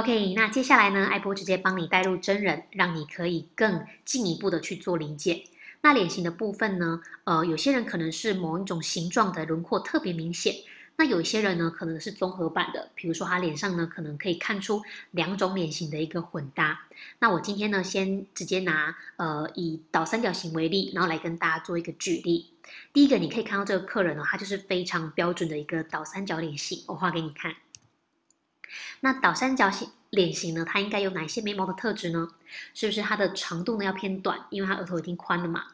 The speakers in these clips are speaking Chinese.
OK，那接下来呢，艾波直接帮你带入真人，让你可以更进一步的去做理解。那脸型的部分呢，呃，有些人可能是某一种形状的轮廓特别明显，那有一些人呢，可能是综合版的，比如说他脸上呢，可能可以看出两种脸型的一个混搭。那我今天呢，先直接拿呃以倒三角形为例，然后来跟大家做一个举例。第一个，你可以看到这个客人呢，他就是非常标准的一个倒三角脸型，我画给你看。那倒三角形脸型呢，它应该有哪些眉毛的特质呢？是不是它的长度呢要偏短，因为它额头已经宽了嘛？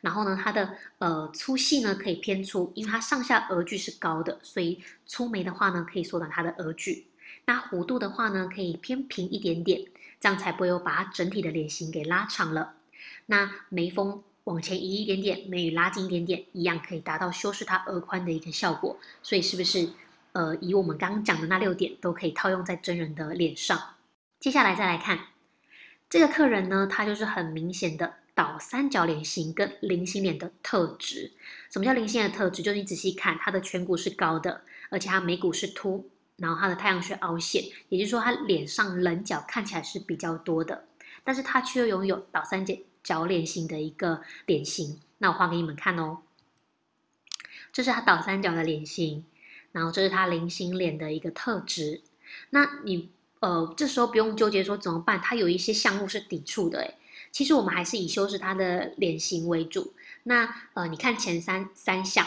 然后呢，它的呃粗细呢可以偏粗，因为它上下额距是高的，所以粗眉的话呢可以缩短它的额距。那弧度的话呢可以偏平一点点，这样才不会有把它整体的脸型给拉长了。那眉峰往前移一点点，眉宇拉近一点点，一样可以达到修饰它额宽的一个效果。所以是不是？呃，以我们刚刚讲的那六点都可以套用在真人的脸上。接下来再来看这个客人呢，他就是很明显的倒三角脸型跟菱形脸的特质。什么叫菱形的特质？就是你仔细看，他的颧骨是高的，而且他眉骨是凸，然后他的太阳穴凹陷，也就是说他脸上棱角看起来是比较多的，但是他却拥有倒三角角脸型的一个脸型。那我画给你们看哦，这是他倒三角的脸型。然后这是他菱形脸的一个特质，那你呃这时候不用纠结说怎么办，他有一些项目是抵触的诶，其实我们还是以修饰他的脸型为主。那呃你看前三三项，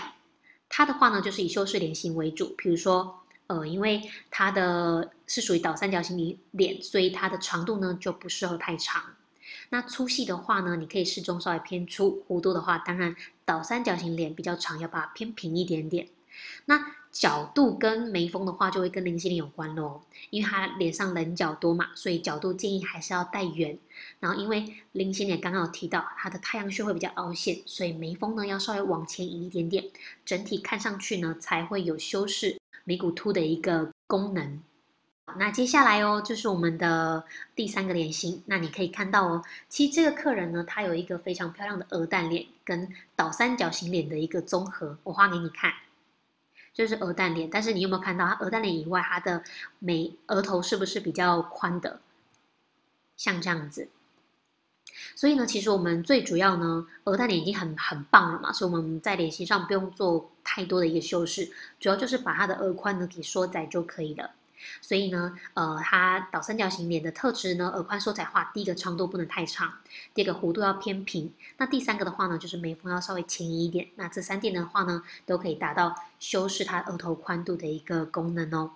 他的话呢就是以修饰脸型为主，比如说呃因为他的是属于倒三角形脸，所以它的长度呢就不适合太长。那粗细的话呢，你可以适中稍微偏粗，弧度的话当然倒三角形脸比较长，要把它偏平一点点。那角度跟眉峰的话，就会跟菱形脸有关喽，因为他脸上棱角多嘛，所以角度建议还是要带圆。然后因为菱形脸刚刚有提到，它的太阳穴会比较凹陷，所以眉峰呢要稍微往前移一点点，整体看上去呢才会有修饰眉骨凸的一个功能。那接下来哦，就是我们的第三个脸型。那你可以看到哦，其实这个客人呢，他有一个非常漂亮的鹅蛋脸跟倒三角形脸的一个综合，我画给你看。就是鹅蛋脸，但是你有没有看到它鹅蛋脸以外，它的眉额头是不是比较宽的？像这样子。所以呢，其实我们最主要呢，鹅蛋脸已经很很棒了嘛，所以我们在脸型上不用做太多的一个修饰，主要就是把它的额宽呢给缩窄就可以了。所以呢，呃，它倒三角形脸的特质呢，耳宽缩窄化，第一个长度不能太长，第二个弧度要偏平，那第三个的话呢，就是眉峰要稍微前移一点，那这三点的话呢，都可以达到修饰它额头宽度的一个功能哦。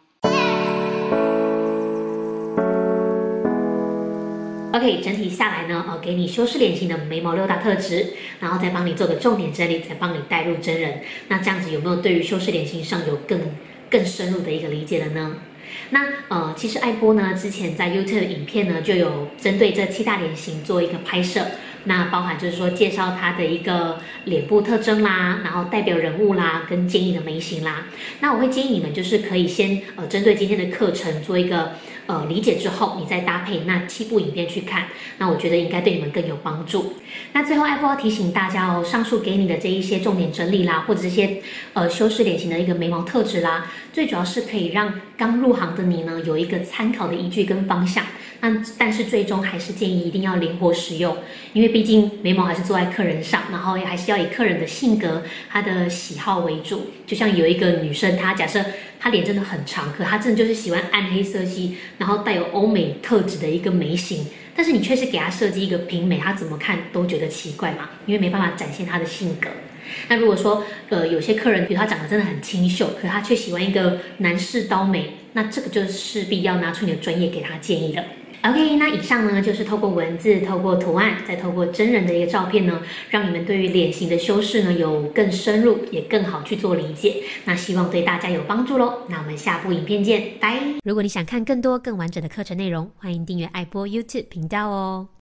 OK，整体下来呢，呃，给你修饰脸型的眉毛六大特质，然后再帮你做个重点整理，再帮你带入真人，那这样子有没有对于修饰脸型上有更更深入的一个理解了呢？那呃，其实艾波呢，之前在 YouTube 影片呢，就有针对这七大脸型做一个拍摄。那包含就是说介绍他的一个脸部特征啦，然后代表人物啦，跟建议的眉型啦。那我会建议你们就是可以先呃针对今天的课程做一个呃理解之后，你再搭配那七部影片去看。那我觉得应该对你们更有帮助。那最后艾波要提醒大家哦，上述给你的这一些重点整理啦，或者这些呃修饰脸型的一个眉毛特质啦，最主要是可以让刚入行的你呢有一个参考的依据跟方向。那但是最终还是建议一定要灵活使用，因为毕竟眉毛还是做在客人上，然后还是要以客人的性格、他的喜好为主。就像有一个女生，她假设她脸真的很长，可她真的就是喜欢暗黑色系，然后带有欧美特质的一个眉形，但是你却是给她设计一个平眉，她怎么看都觉得奇怪嘛，因为没办法展现她的性格。那如果说呃有些客人，比如他长得真的很清秀，可他却喜欢一个男士刀眉，那这个就势必要拿出你的专业给他建议了。OK，那以上呢就是透过文字、透过图案，再透过真人的一个照片呢，让你们对于脸型的修饰呢有更深入，也更好去做理解。那希望对大家有帮助喽。那我们下部影片见，拜。如果你想看更多更完整的课程内容，欢迎订阅爱播 YouTube 频道哦。